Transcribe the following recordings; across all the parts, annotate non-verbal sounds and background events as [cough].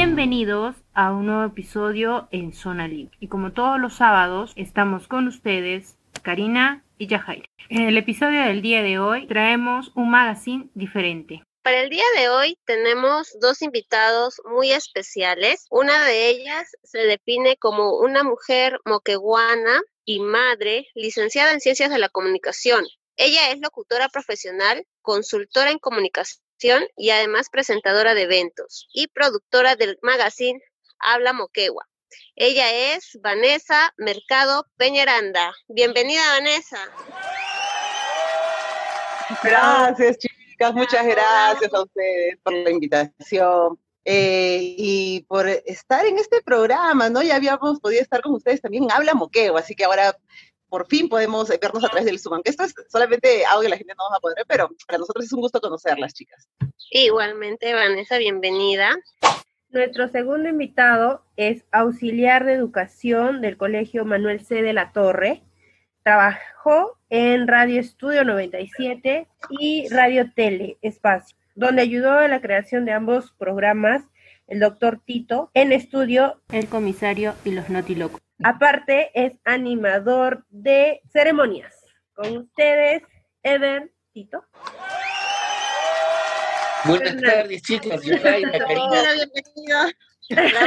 Bienvenidos a un nuevo episodio en Zona Libre. Y como todos los sábados, estamos con ustedes, Karina y Yajair. En el episodio del día de hoy traemos un magazine diferente. Para el día de hoy tenemos dos invitados muy especiales. Una de ellas se define como una mujer moqueguana y madre, licenciada en Ciencias de la Comunicación. Ella es locutora profesional, consultora en comunicación y además presentadora de eventos y productora del magazine Habla Moquegua. Ella es Vanessa Mercado Peñaranda. Bienvenida, Vanessa. Gracias, chicas. Muchas gracias a ustedes por la invitación. Eh, y por estar en este programa, ¿no? Ya habíamos podido estar con ustedes también en Habla Moquegua, así que ahora por fin podemos vernos a través del Zoom, aunque esto es solamente audio, la gente no va a poder pero para nosotros es un gusto conocerlas, chicas. Igualmente, Vanessa, bienvenida. Nuestro segundo invitado es auxiliar de educación del Colegio Manuel C. de la Torre. Trabajó en Radio Estudio 97 y Radio Tele Espacio, donde ayudó en la creación de ambos programas el doctor Tito, en estudio El Comisario y los Notilocos. Aparte, es animador de ceremonias. Con ustedes, Eder Tito. Buenas tardes, chicas. Karina.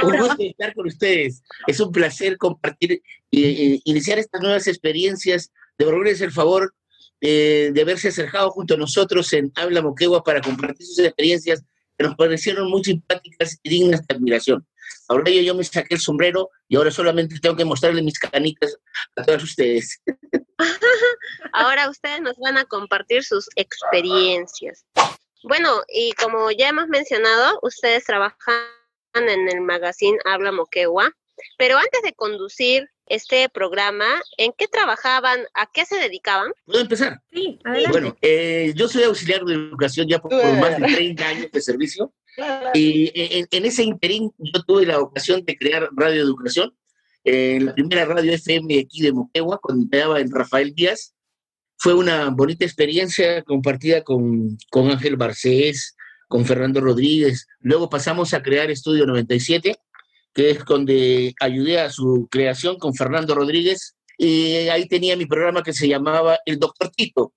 Un gusto estar con ustedes. Es un placer compartir y iniciar estas nuevas experiencias. De es el favor eh, de haberse acercado junto a nosotros en Habla Moquegua para compartir sus experiencias que nos parecieron muy simpáticas y dignas de admiración. Ahora yo, yo me saqué el sombrero y ahora solamente tengo que mostrarle mis canicas a todos ustedes. [laughs] ahora ustedes nos van a compartir sus experiencias. Bueno, y como ya hemos mencionado, ustedes trabajan en el magazine Habla Moquegua, pero antes de conducir este programa, ¿en qué trabajaban? ¿A qué se dedicaban? ¿Puedo empezar? Sí, adelante. Bueno, eh, yo soy auxiliar de educación ya por, más de [laughs] 30 años de servicio. Y en, ese interín yo tuve la ocasión de crear Radio Educación, en la primera radio FM aquí de Moquegua, cuando estaba en Rafael Díaz. Fue una bonita experiencia compartida con, con Ángel Barcés, con Fernando Rodríguez. Luego pasamos a crear Estudio 97 que es donde ayudé a su creación con Fernando Rodríguez, y ahí tenía mi programa que se llamaba El Doctor Tito.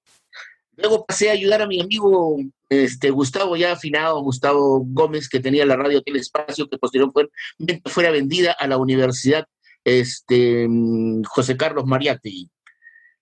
Luego pasé a ayudar a mi amigo este, Gustavo, ya afinado, Gustavo Gómez, que tenía la radio Telespacio, que posteriormente fuera vendida a la Universidad este, José Carlos Mariátegui.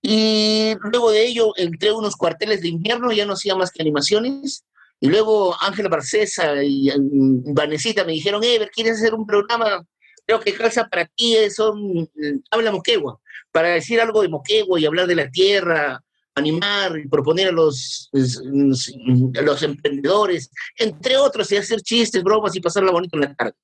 Y luego de ello entré unos cuarteles de invierno, ya no hacía más que animaciones, y luego Ángel Barcesa y Vanesita me dijeron, Ever, ¿quieres hacer un programa? Creo que calza para ti, son, mm, habla Moquegua, para decir algo de Moquegua y hablar de la tierra, animar y proponer a los, a los emprendedores, entre otros, y hacer chistes, bromas y pasarla bonito en la tarde.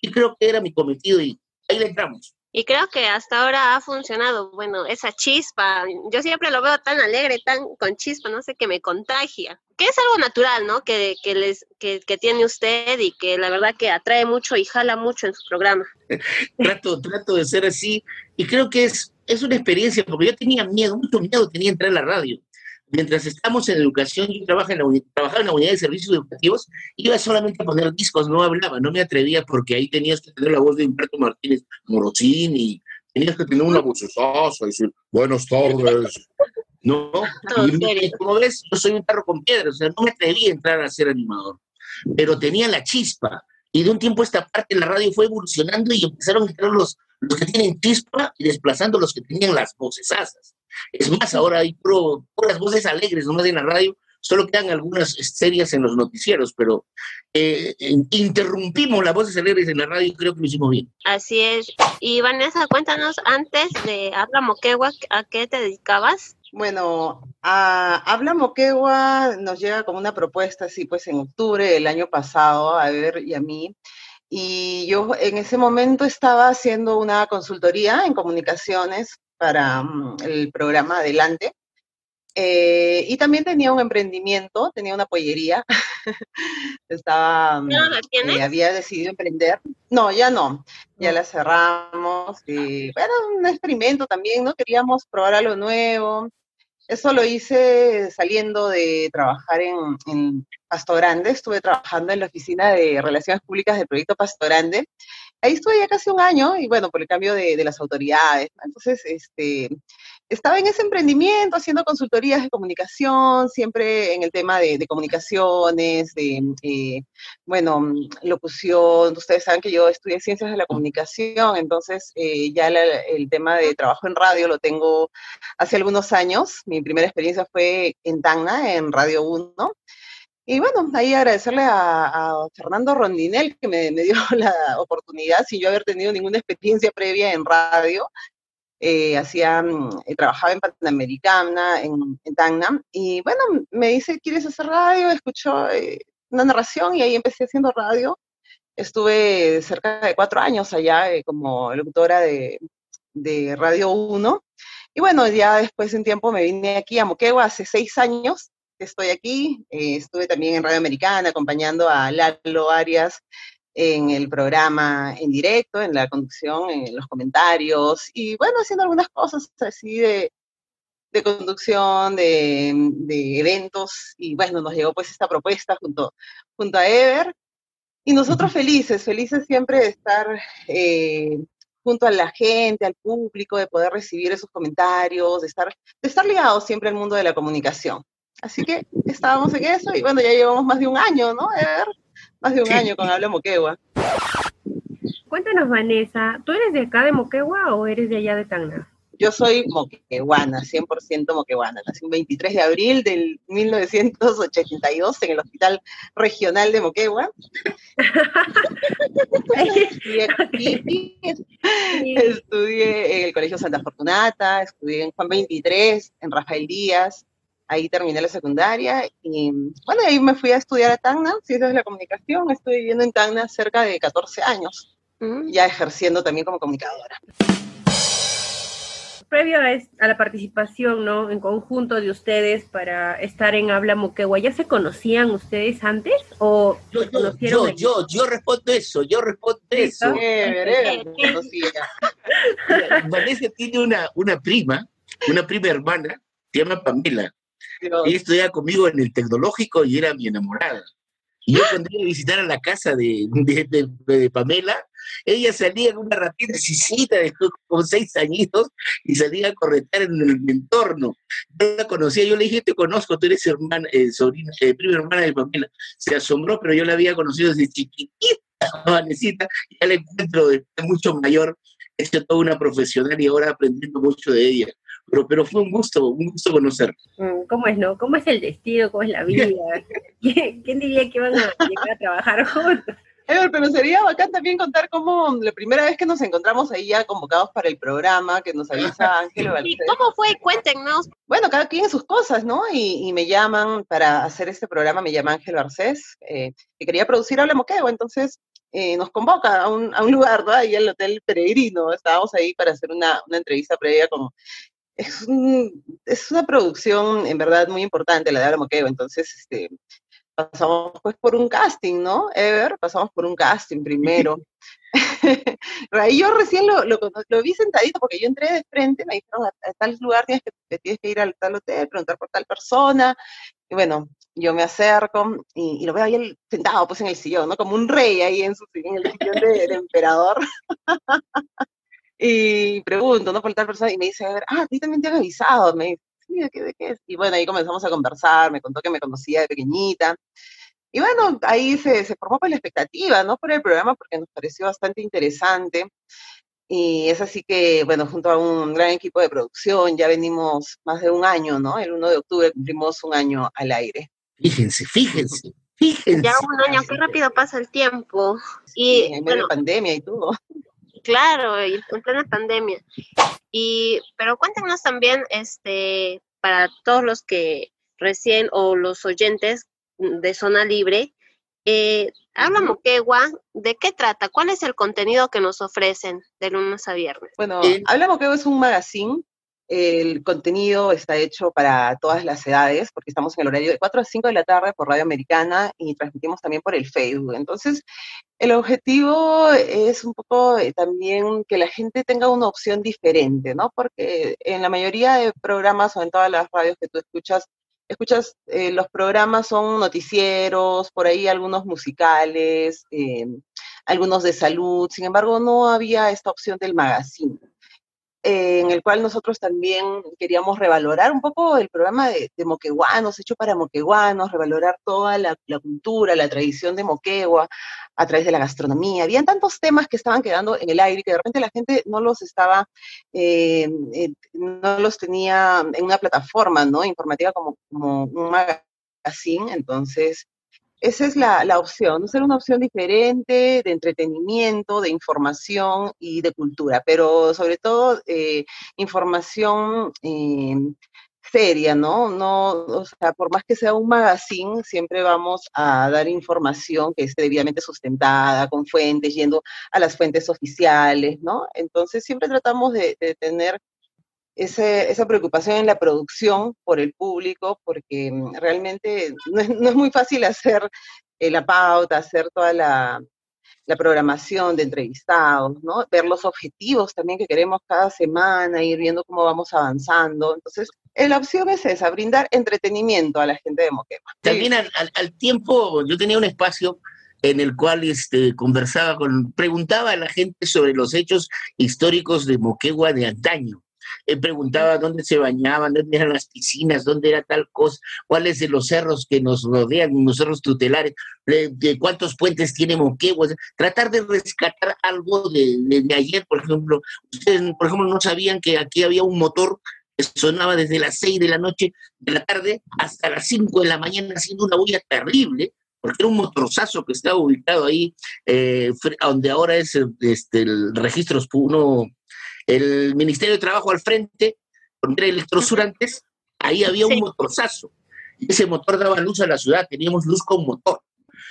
Y creo que era mi cometido y ahí le entramos. Y creo que hasta ahora ha funcionado, bueno, esa chispa, yo siempre lo veo tan alegre, tan con chispa, no sé, que me contagia. Que es algo natural, ¿no? Que, que, les, que, que tiene usted y que la verdad que atrae mucho y jala mucho en su programa. [laughs] trato, trato de ser así y creo que es, es una experiencia, porque yo tenía miedo, mucho miedo tenía entrar a la radio mientras estamos en educación, yo trabajaba en, la, trabajaba en la unidad de servicios educativos, iba solamente a poner discos, no hablaba, no me atrevía porque ahí tenías que tener la voz de Humberto Martínez Morosini, tenías que tener una voz y decir, buenas tardes. No, y, como ves, yo soy un perro con piedras, o sea, no me atrevía a entrar a ser animador, pero tenía la chispa. Y de un tiempo esta parte la radio fue evolucionando y empezaron a entrar los, los que tienen chispa y desplazando los que tenían las voces asas. Es más, ahora hay puras voces alegres, nomás en la radio, solo quedan algunas serias en los noticieros, pero eh, interrumpimos las voces alegres en la radio y creo que lo hicimos bien. Así es. Y Vanessa, cuéntanos antes de Habla Moquegua, ¿a qué te dedicabas? Bueno, a Habla Moquegua nos llega como una propuesta, así pues en octubre del año pasado, a ver y a mí. Y yo en ese momento estaba haciendo una consultoría en comunicaciones para mm, el programa Adelante. Eh, y también tenía un emprendimiento, tenía una pollería. [laughs] Estaba, mm, ¿No la eh, había decidido emprender. No, ya no, ya la cerramos. Y, era un experimento también, ¿no? Queríamos probar algo nuevo. Eso lo hice saliendo de trabajar en, Pasto Grande, estuve trabajando en la oficina de Relaciones Públicas del proyecto Pasto Grande. Ahí estuve ya casi un año y bueno, por el cambio de, de las autoridades. Entonces, este, estaba en ese emprendimiento haciendo consultorías de comunicación, siempre en el tema de, comunicaciones, de, eh, bueno, locución. Ustedes saben que yo estudié ciencias de la comunicación, entonces eh, ya el tema de trabajo en radio lo tengo hace algunos años. Mi primera experiencia fue en Tacna, en Radio 1. Y bueno, ahí agradecerle a, Fernando Rondinel que me, me, dio [laughs] la oportunidad, sin yo haber tenido ninguna experiencia previa en radio, eh, hacía, mm, eh, trabajaba en Panamericana, en, en Tacna, y bueno, me dice, ¿quieres hacer radio? Escuchó eh, una narración y ahí empecé haciendo radio. Estuve cerca de cuatro años allá como locutora de, de Radio 1. Y bueno, ya después de un tiempo me vine aquí a Moquegua hace seis años que estoy aquí. estuve también en Radio Americana acompañando a Lalo Arias en el programa en directo, en la conducción, en los comentarios y bueno, haciendo algunas cosas así de, de conducción, de, de, eventos y bueno, nos llegó pues esta propuesta junto, junto a Ever y nosotros felices, felices siempre de estar eh, junto a la gente, al público, de poder recibir esos comentarios, de estar, de estar ligados siempre al mundo de la comunicación. Así que estábamos en eso y bueno, ya llevamos más de un año, ¿no, Ever? Más de un año con Habla Moquegua. Cuéntanos, Vanessa, ¿tú eres de acá de Moquegua o eres de allá de Tacna? Yo soy moqueguana, 100% moqueguana. Nací el 23 de abril del 1982 en el Hospital Regional de Moquegua. [laughs] y, estudié en el Colegio Santa Fortunata, estudié en Juan 23, en Rafael Díaz, ahí terminé la secundaria y bueno, ahí me fui a estudiar a Tacna, Ciencias de la Comunicación, estoy viviendo en Tacna cerca de 14 años, mm. ya ejerciendo también como comunicadora. Previo a, la participación, ¿no? En conjunto de ustedes para estar en Habla Moquegua, ¿ya se conocían ustedes antes o yo, yo, yo, yo, respondo eso, yo respondo eso. Vanessa tiene una, una prima, una prima hermana, se llama Pamela, ella estudiaba conmigo en el tecnológico y era mi enamorada. Y yo cuando iba a visitar a la casa de, Pamela, ella salía con una de [laughs] con seis añitos y salía a corretar en el entorno. Yo la conocía, yo le dije, te conozco, tú eres hermana, eh, sobrina, eh, prima hermana de Pamela. Se asombró, pero yo la había conocido desde chiquitita, [laughs] Vanesita, ya la encuentro de, mucho mayor, he hecho toda una profesional y ahora aprendiendo mucho de ella pero, pero fue un gusto, un gusto conocer. Mm, ¿Cómo es, no? ¿Cómo es el destino? ¿Cómo es la vida? [laughs] ¿Quién, diría que iban a llegar a trabajar juntos? pero sería bacán también contar cómo la primera vez que nos encontramos ahí ya convocados para el programa, que nos avisa [laughs] Ángel ¿Y cómo fue? Cuéntenos. Bueno, cada quien en sus cosas, ¿no? Y, me llaman para hacer este programa, me llama Ángel Barcés, eh, que quería producir Habla Moqueo, entonces eh, nos convoca a un, a un [laughs] lugar, ¿no? Ahí el Hotel Peregrino, estábamos ahí para hacer una, una entrevista previa con es, es una producción en verdad muy importante la de Álamo entonces este, pasamos pues por un casting, ¿no? Ever, pasamos por un casting primero. [laughs] [laughs] Ahí yo recién lo, lo, lo, vi sentadito porque yo entré de frente, me dijeron a, tal lugar tienes que, tienes que ir al tal hotel, preguntar por tal persona. Y bueno, yo me acerco y, lo veo ahí sentado pues en el sillón, ¿no? Como un rey ahí en, su, en el sillón de, de [laughs] emperador. Y pregunto, ¿no? Por tal persona, y me dice, a ver, ah, a ti también te han avisado. Me dice, sí, ¿de qué, de qué es? Y bueno, ahí comenzamos a conversar, me contó que me conocía de pequeñita. Y bueno, ahí se, se formó pues la expectativa, ¿no? Por el programa, porque nos pareció bastante interesante. Y es así que, bueno, junto a un gran equipo de producción, ya venimos más de un año, ¿no? El 1 de octubre cumplimos un año al aire. Fíjense, fíjense, fíjense. Ya un año, qué rápido pasa el tiempo. Y, en medio de pandemia y todo. Claro, y en plena pandemia. Y, pero cuéntenos también, este, para todos los que recién o los oyentes de Zona Libre, eh, Habla Moquegua, ¿de qué trata? ¿Cuál es el contenido que nos ofrecen de lunes a viernes? Bueno, Habla Moquegua es un magazine el contenido está hecho para todas las edades, porque estamos en el horario de 4 a 5 de la tarde por Radio Americana y transmitimos también por el Facebook. Entonces, el objetivo es un poco eh, también que la gente tenga una opción diferente, ¿no? Porque en la mayoría de programas o en todas las radios que tú escuchas, escuchas, eh, los programas son noticieros, por ahí algunos musicales, eh, algunos de salud, sin embargo no había esta opción del magazine. Eh, en el cual nosotros también queríamos revalorar un poco el programa de, moqueguanos, hecho para moqueguanos, revalorar toda la, cultura, la tradición de Moquegua a través de la gastronomía. Habían tantos temas que estaban quedando en el aire que de repente la gente no los estaba, eh, eh, no los tenía en una plataforma ¿no? informativa como, como un magazine, entonces esa es la, la, opción, ser una opción diferente de entretenimiento, de información y de cultura, pero sobre todo eh, información eh, seria, ¿no? No, o sea, por más que sea un magazine, siempre vamos a dar información que esté debidamente sustentada, con fuentes, yendo a las fuentes oficiales, ¿no? Entonces siempre tratamos de, de tener esa preocupación en la producción por el público, porque mm, realmente no es, muy fácil hacer eh, la pauta, hacer toda la, programación de entrevistados, ¿no? Ver los objetivos también que queremos cada semana, ir viendo cómo vamos avanzando. Entonces, eh, la opción es esa, brindar entretenimiento a la gente de Moquegua. También al, al, tiempo, yo tenía un espacio en el cual este, conversaba con, preguntaba a la gente sobre los hechos históricos de Moquegua de antaño preguntaba dónde se bañaban, dónde eran las piscinas, dónde era tal cosa, cuáles de los cerros que nos rodean, los cerros tutelares, de, cuántos puentes tiene Moquegua, tratar de rescatar algo de, ayer, por ejemplo. Ustedes, por ejemplo, no sabían que aquí había un motor que sonaba desde las 6 de la noche de la tarde hasta las 5 de la mañana haciendo una bulla terrible, porque era un motorzazo que estaba ubicado ahí, eh, donde ahora es este, el registro uno el Ministerio de Trabajo al frente, con electrosurantes, ahí había un motorzazo. Y ese motor daba luz a la ciudad, teníamos luz con motor.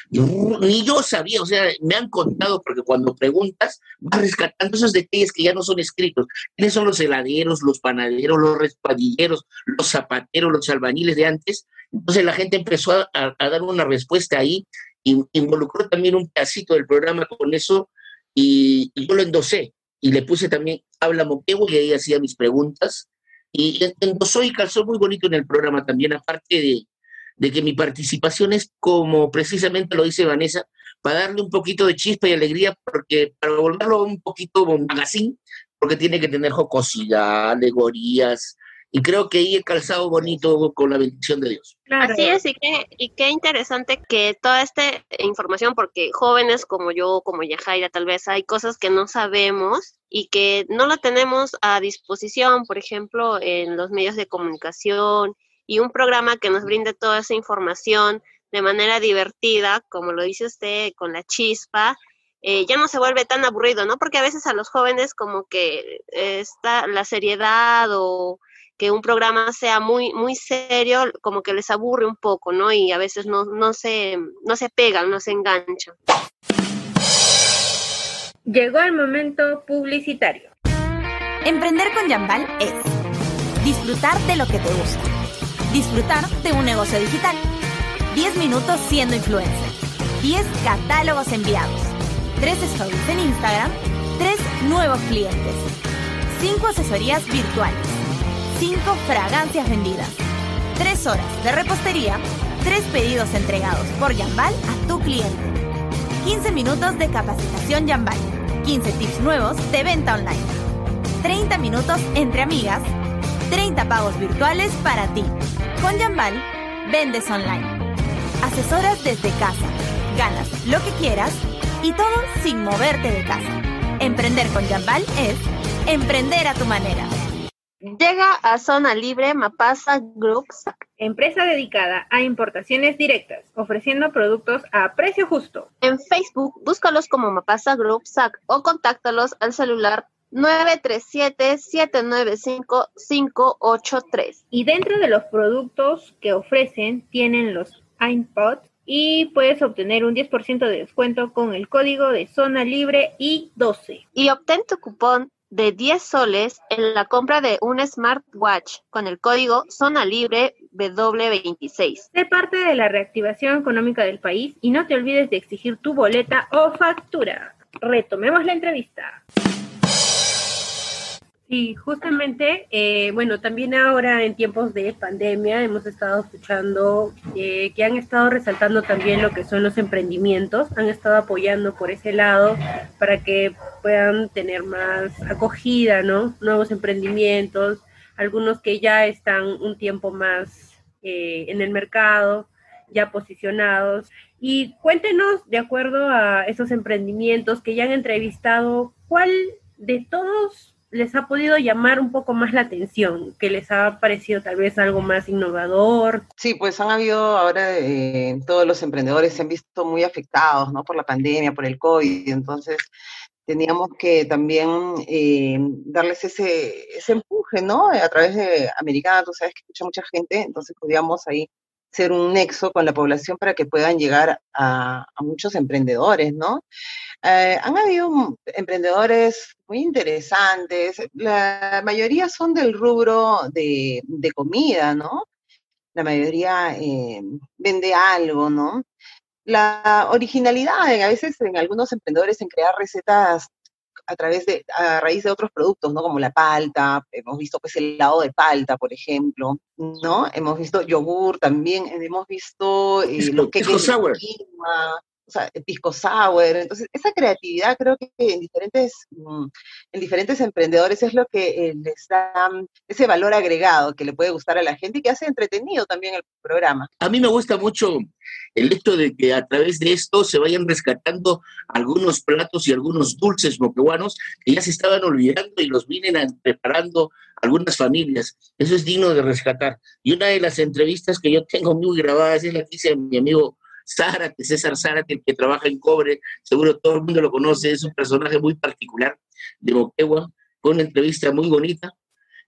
Ni yo sabía, o sea, me han contado, porque cuando preguntas, vas rescatando esos detalles que ya no son escritos. ¿Quiénes son los heladeros, los panaderos, los respadilleros, los zapateros, los albañiles de antes? Entonces la gente empezó a, a dar una respuesta ahí, y involucró también un pedacito del programa con eso, y, y yo lo endosé y le puse también Habla Moquegua y ahí hacía mis preguntas. Y endosó y calzó muy bonito en el programa también, aparte de, de que mi participación es como precisamente lo dice Vanessa, para darle un poquito de chispa y alegría, porque para volverlo un poquito magazine, porque tiene que tener jocosidad, alegorías, y creo que ahí he calzado bonito con la bendición de Dios. Así es, y qué, y qué interesante que toda esta información, porque jóvenes como yo, como Yajaira, tal vez hay cosas que no sabemos y que no la tenemos a disposición, por ejemplo, en los medios de comunicación y un programa que nos brinde toda esa información de manera divertida, como lo dice usted, con la chispa, eh, ya no se vuelve tan aburrido, ¿no? Porque a veces a los jóvenes como que está la seriedad o que un programa sea muy, muy serio, como que les aburre un poco, ¿no? Y a veces no, no, se, no se pegan, no se enganchan. Llegó el momento publicitario. Emprender con Jambal es disfrutar de lo que te gusta, disfrutar de un negocio digital, 10 minutos siendo influencer, 10 catálogos enviados, 3 stories en Instagram, 3 nuevos clientes, 5 asesorías virtuales 5 fragancias vendidas, 3 horas de repostería, 3 pedidos entregados por Yambal a tu cliente, 15 minutos de capacitación Yambal, 15 tips nuevos de venta online, 30 minutos entre amigas, 30 pagos virtuales para ti. Con Yambal, vendes online. Asesoras desde casa, ganas lo que quieras y todo sin moverte de casa. Emprender con Yambal es emprender a tu manera. Llega a Zona Libre Mapasa Group Empresa dedicada a importaciones directas, ofreciendo productos a precio justo. En Facebook, búscalos como Mapasa Group SAC o contáctalos al celular 937-795-583. Y dentro de los productos que ofrecen tienen los iPod y puedes obtener un 10% de descuento con el código de Zona Libre y 12. Y obtén tu cupón de 10 soles en la compra de un smartwatch con el código Zona Libre W26. Sé parte de la reactivación económica del país y no te olvides de exigir tu boleta o factura. Retomemos la entrevista. Sí, justamente, eh, bueno, también ahora en tiempos de pandemia hemos estado escuchando eh, que han estado resaltando también lo que son los emprendimientos, han estado apoyando por ese lado para que puedan tener más acogida, ¿no? Nuevos emprendimientos, algunos que ya están un tiempo más eh, en el mercado, ya posicionados. Y cuéntenos, de acuerdo a esos emprendimientos que ya han entrevistado, ¿cuál de todos les ha podido llamar un poco más la atención, que les ha parecido tal vez algo más innovador? Sí, pues han habido ahora, eh, todos los emprendedores se han visto muy afectados, ¿no? Por la pandemia, por el COVID, entonces teníamos que también eh, darles ese, ese empuje, ¿no? A través de Americana, tú sabes que escucha mucha gente, entonces podíamos ahí ser un nexo con la población para que puedan llegar a, muchos emprendedores, ¿no? Eh, han habido emprendedores muy interesantes, la mayoría son del rubro de, comida, ¿no? La mayoría eh, vende algo, ¿no? La originalidad a veces en algunos emprendedores en crear recetas a través de, a raíz de otros productos, ¿no? Como la palta, hemos visto pues el helado de palta, por ejemplo, ¿no? Hemos visto yogur también, hemos visto eh, los sour o sea, pisco sour. Entonces, esa creatividad creo que en diferentes, mm, en diferentes emprendedores es lo que eh, les da ese valor agregado que le puede gustar a la gente y que hace entretenido también el programa. A mí me gusta mucho el hecho de que a través de esto se vayan rescatando algunos platos y algunos dulces moquehuanos que ya se estaban olvidando y los vienen preparando algunas familias. Eso es digno de rescatar. Y una de las entrevistas que yo tengo muy grabadas es la que hice a mi amigo Zárate, César Zárate, el que trabaja en cobre, seguro todo el mundo lo conoce, es un personaje muy particular de Moquegua, con una entrevista muy bonita.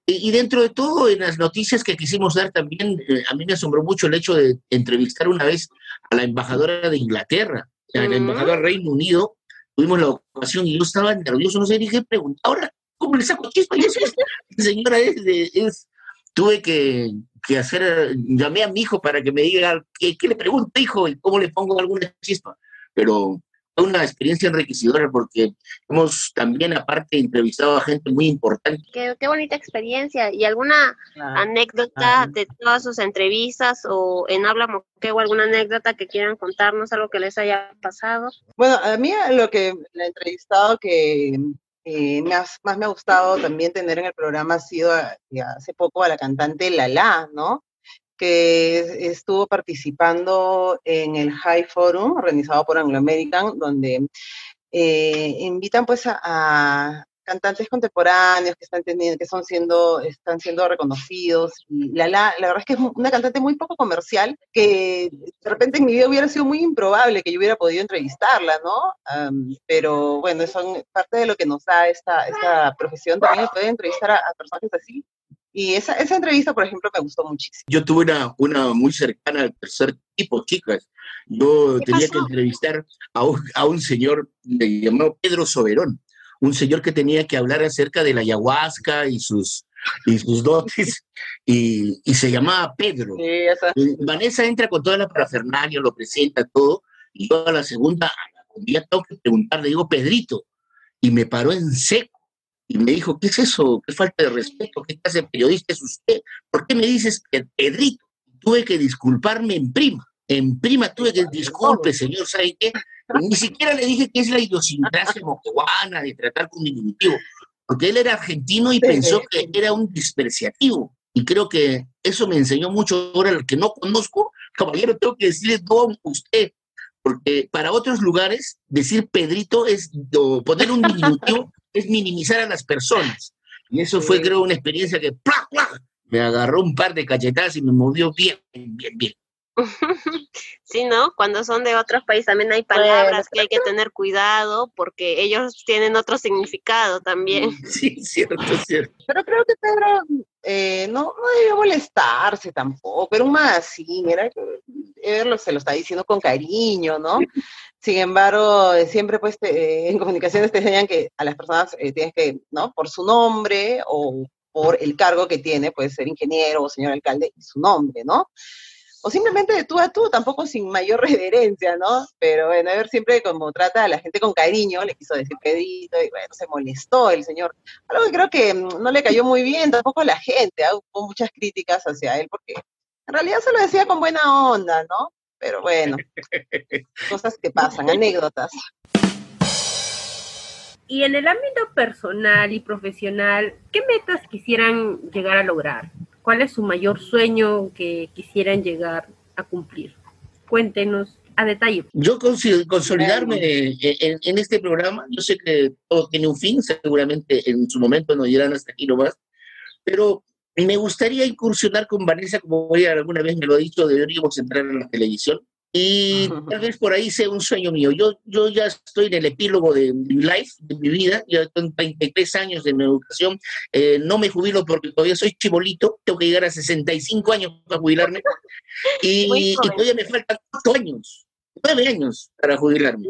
Y, dentro de todo, en las noticias que quisimos dar también, eh, a mí me asombró mucho el hecho de entrevistar una vez a la embajadora de Inglaterra, a la embajadora del Reino Unido, tuvimos la ocasión y yo estaba nervioso, no sé, dije, pregunta, ahora, ¿cómo le saco chispa? Yo [laughs] señora es, es, tuve que, hacer, llamé a mi hijo para que me diga qué, le pregunto, hijo, y cómo le pongo alguna chispa. Pero fue una experiencia enriquecedora porque hemos también, aparte, entrevistado a gente muy importante. Qué, bonita experiencia. ¿Y alguna anécdota de todas sus entrevistas o en Habla o alguna anécdota que quieran contarnos, algo que les haya pasado? Bueno, a mí lo que le he entrevistado que eh, más, me ha gustado también tener en el programa ha sido eh, hace poco a la cantante Lala, ¿no? que estuvo participando en el High Forum organizado por Anglo American, donde eh, invitan pues a, cantantes contemporáneos que están teniendo, que son siendo, están siendo reconocidos. Y la, la, la verdad es que es una cantante muy poco comercial, que de repente en mi vida hubiera sido muy improbable que yo hubiera podido entrevistarla, ¿no? pero bueno, son parte de lo que nos da esta, esta profesión, también poder entrevistar a, a personajes así. Y esa, esa, entrevista, por ejemplo, me gustó muchísimo. Yo tuve una, una muy cercana al tercer tipo, chicas. Yo tenía que entrevistar a un, a un señor llamado Pedro Soberón un señor que tenía que hablar acerca de la ayahuasca y sus, y sus dotes, y, se llamaba Pedro. Vanessa entra con toda la parafernalia, lo presenta todo, y yo a la segunda, un día tengo que preguntar, le digo, Pedrito, y me paró en seco. Y me dijo, ¿qué es eso? ¿Qué falta de respeto? ¿Qué clase de periodista es usted? ¿Por qué me dices Pedrito? Tuve que disculparme en prima. En prima tuve que, disculpe, señor, ¿sabe qué? Ni siquiera le dije que es la idiosincrasia moquehuana de tratar con diminutivo, porque él era argentino y pensó que era un despreciativo. Y creo que eso me enseñó mucho. Ahora, el que no conozco, caballero, tengo que decirle don usted, porque para otros lugares decir Pedrito es, o poner un diminutivo [laughs] es minimizar a las personas. Y eso fue, creo, una experiencia que me agarró un par de cachetadas y me movió bien, bien, bien. [laughs] Sí, ¿no? Cuando son de otros países también hay palabras que hay que tener cuidado porque ellos tienen otro significado también. [laughs] Sí, cierto, cierto. Pero creo que Pedro eh, no, no debió molestarse tampoco, pero más sí, mira, él se lo está diciendo con cariño, ¿no? [laughs] Sin embargo, siempre pues en comunicaciones te enseñan que a las personas eh, tienes que, ¿no? Por su nombre o por el cargo que tiene, puede ser ingeniero o señor alcalde, y su nombre, ¿no? O simplemente de tú a tú, tampoco sin mayor [laughs] reverencia, ¿no? Pero bueno, a ver, siempre como trata a la gente con cariño, le quiso decir Pedrito, y bueno, se molestó el señor. Algo que creo que mm, no le cayó muy bien tampoco a la gente, ¿ah? hubo muchas críticas hacia él, porque en realidad se lo decía con buena onda, ¿no? Pero bueno, [laughs] cosas que pasan, anécdotas. Y en el ámbito personal y profesional, ¿qué metas quisieran llegar a lograr? ¿Cuál es su mayor sueño que quisieran llegar a cumplir? Cuéntenos a detalle. Yo consolidarme en, este programa, yo sé que todo tiene un fin, seguramente en su momento nos dirán hasta aquí nomás, pero me gustaría incursionar con Vanessa, como ella alguna vez me lo ha dicho, deberíamos entrar en la televisión. Y [laughs] tal vez por ahí sea un sueño mío. Yo, yo ya estoy en el epílogo de mi life, de mi vida. Ya tengo 33 años de mi educación. Eh, no me jubilo porque todavía soy chibolito. Tengo que llegar a 65 años para jubilarme. [laughs] Y, todavía me faltan 8 años, 9 años para jubilarme.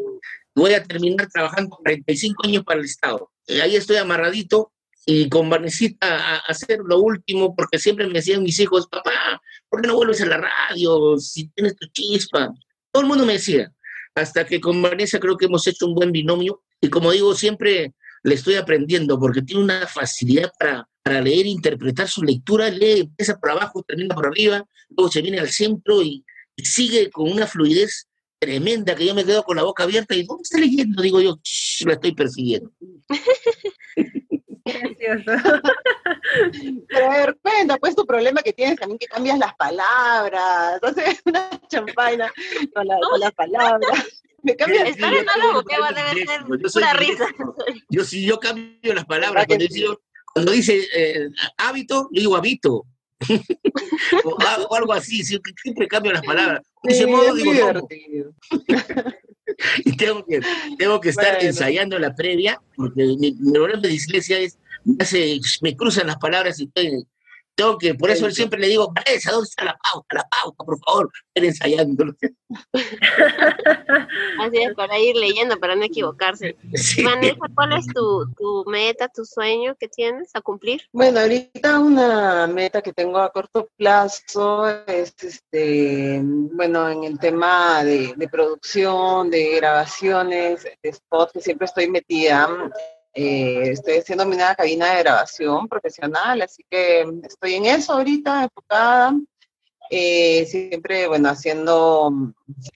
Voy a terminar trabajando 35 años para el Estado. Eh, ahí estoy amarradito y con Vanesita a, hacer lo último, porque siempre me decían mis hijos, papá, ¿por qué no vuelves a la radio si tienes tu chispa? Todo el mundo me decía, hasta que con Vanessa creo que hemos hecho un buen binomio y como digo, siempre le estoy aprendiendo porque tiene una facilidad para, para leer e interpretar su lectura, lee, empieza por abajo, termina por arriba, luego se viene al centro y, sigue con una fluidez tremenda que yo me quedo con la boca abierta y ¿dónde está leyendo? Digo yo, la estoy persiguiendo. [laughs] Pero a ver, cuenta, pues tu problema que tienes también que cambias las palabras. [laughs] Entonces, una champaña con, las palabras. Me cambias Estar en algo que va a debe ser una risa. Yo si yo cambio las palabras, cuando, dice, cuando dice eh, hábito, yo digo hábito. [laughs] o, algo así, siempre cambio las palabras. De ese modo digo [laughs] y tengo que, tengo que estar ensayando la previa, porque mi, problema de dislexia es, me, me cruzan las palabras y tengo que, por eso siempre le digo, Vanessa, ¿dónde está la pauta? La pauta, por favor, ven ensayando. [laughs] Así es, para ir leyendo, para no equivocarse. [laughs] Vanessa, ¿cuál es tu, tu, meta, tu sueño que tienes a cumplir? Bueno, ahorita una meta que tengo a corto plazo es, este, bueno, en el tema de, de producción, de grabaciones, de spots, que siempre estoy metida eh, estoy haciendo mi nueva cabina de grabación profesional, así que estoy en eso ahorita, enfocada. Eh, siempre, bueno, haciendo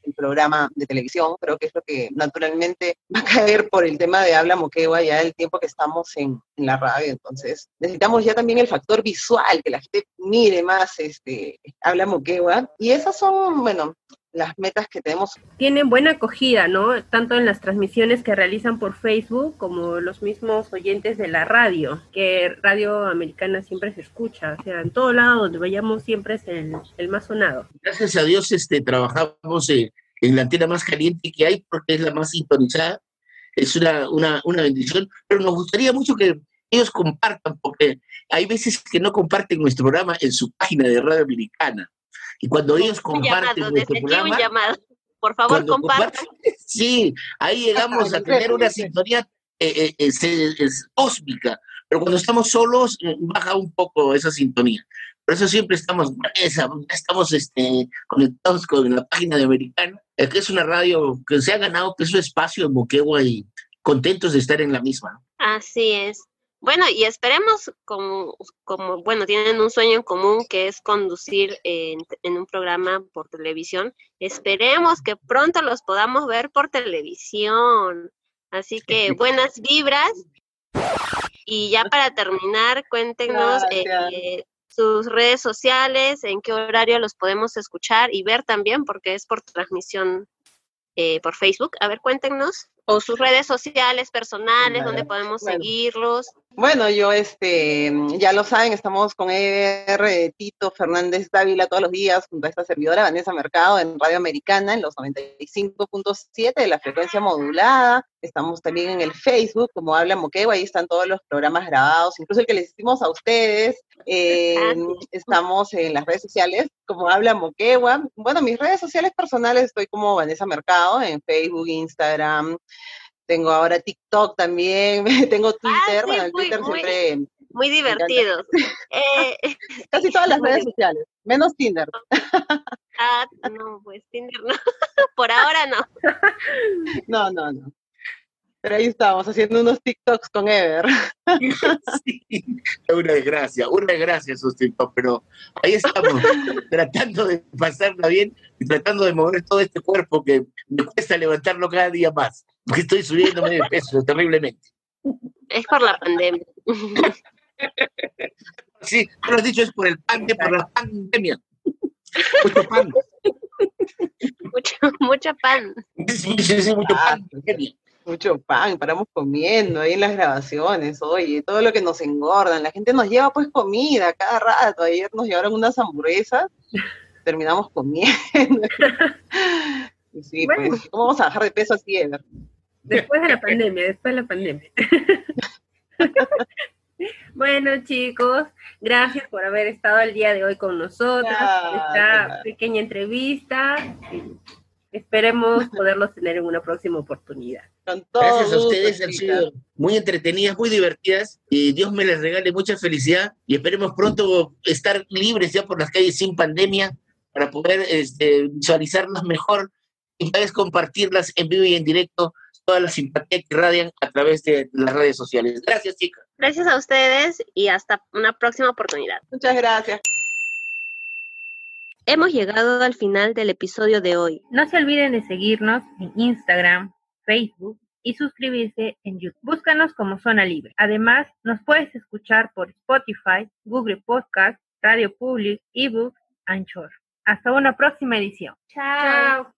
el programa de televisión, creo que es lo que naturalmente [laughs] va a caer por el tema de habla moquegua ya el tiempo que estamos en, en, la radio. Entonces, necesitamos ya también el factor visual, que la gente mire más este habla moquegua. Y esas son, bueno, las metas que tenemos. Tienen buena acogida, ¿no? Tanto en las transmisiones que realizan por Facebook como los mismos oyentes de la radio, que Radio Americana siempre se escucha, o sea, en todo lado donde vayamos siempre es el, el más sonado. Gracias a Dios este, trabajamos en la antena más caliente que hay porque es la más sintonizada, es una, una, una bendición, pero nos gustaría mucho que ellos compartan, porque hay veces que no comparten nuestro programa en su página de Radio Americana. Y cuando ellos comparten nuestro programa, Por favor, compartan. [laughs] Sí, ahí llegamos a tener una sintonía eh, eh, es, cósmica, pero cuando estamos solos eh, baja un poco esa sintonía. Por eso siempre estamos, estamos este, conectados con la página de Americana, que es una radio que se ha ganado que es su espacio en Moquegua y contentos de estar en la misma. Así es. Bueno, y esperemos, como, como, bueno, tienen un sueño en común que es conducir en, un programa por televisión. Esperemos que pronto los podamos ver por televisión. Así que [laughs] buenas vibras. Y ya para terminar, cuéntenos eh, sus redes sociales, en qué horario los podemos escuchar y ver también, porque es por transmisión eh, por Facebook. A ver, cuéntenos. O sus redes sociales personales, donde podemos seguirlos. Bueno, yo, este, ya lo saben, estamos con ER Tito Fernández Dávila todos los días junto a esta servidora Vanessa Mercado en Radio Americana en los 95.7 de la frecuencia modulada. Estamos también en el Facebook, como habla Moquegua, ahí están todos los programas grabados, incluso el que les hicimos a ustedes. Eh, estamos en las redes sociales, como habla Moquegua. Bueno, mis redes sociales personales estoy como Vanessa Mercado en Facebook, Instagram, tengo ahora TikTok también, [laughs] tengo ah, Twitter, bueno, el Twitter siempre... Muy divertido. [laughs] Eh, [laughs] Casi todas las redes sociales, menos Tinder. Ah, no, pues Tinder no. Por ahora no. No, no, no. Pero ahí estamos haciendo unos TikToks con Ever. [laughs] Sí, una desgracia, una desgracia esos TikToks, pero ahí estamos, [laughs] tratando de pasarla bien y tratando de mover todo este cuerpo que me cuesta levantarlo cada día más, porque estoy subiendo medio peso terriblemente. Es por la pandemia. [laughs] Sí, tú lo has dicho, es por el pan, por la pandemia. Mucho pan. Mucho, mucho pan. Sí, sí, sí, mucho Ah, pan. pandemia. Mucho pan, paramos comiendo ahí en las grabaciones, oye, todo lo que nos engordan. La gente nos lleva pues comida cada rato. Ayer nos llevaron unas hamburguesas, terminamos comiendo. [laughs] Sí, Bueno. pues, ¿cómo vamos a bajar de peso así, Ever? Después de la pandemia, después de la pandemia. [laughs] bueno, chicos, gracias por haber estado el día de hoy con nosotros, por esta pequeña entrevista. Esperemos [laughs] poderlos tener en una próxima oportunidad. Con todo Gracias a ustedes, han sido muy entretenidas, muy divertidas. Y Dios me les regale mucha felicidad y esperemos pronto estar libres ya por las calles sin pandemia para poder este, visualizarlas mejor y poder compartirlas en vivo y en directo, toda la simpatía que irradian a través de las redes sociales. Gracias, chicas. Gracias a ustedes y hasta una próxima oportunidad. Muchas gracias. Hemos llegado al final del episodio de hoy. No se olviden de seguirnos en Instagram, Facebook y suscribirse en YouTube. Búscanos como Zona Libre. Además, nos puedes escuchar por Spotify, Google Podcast, Radio Public, eBooks, Anchor. Hasta una próxima edición. Chao.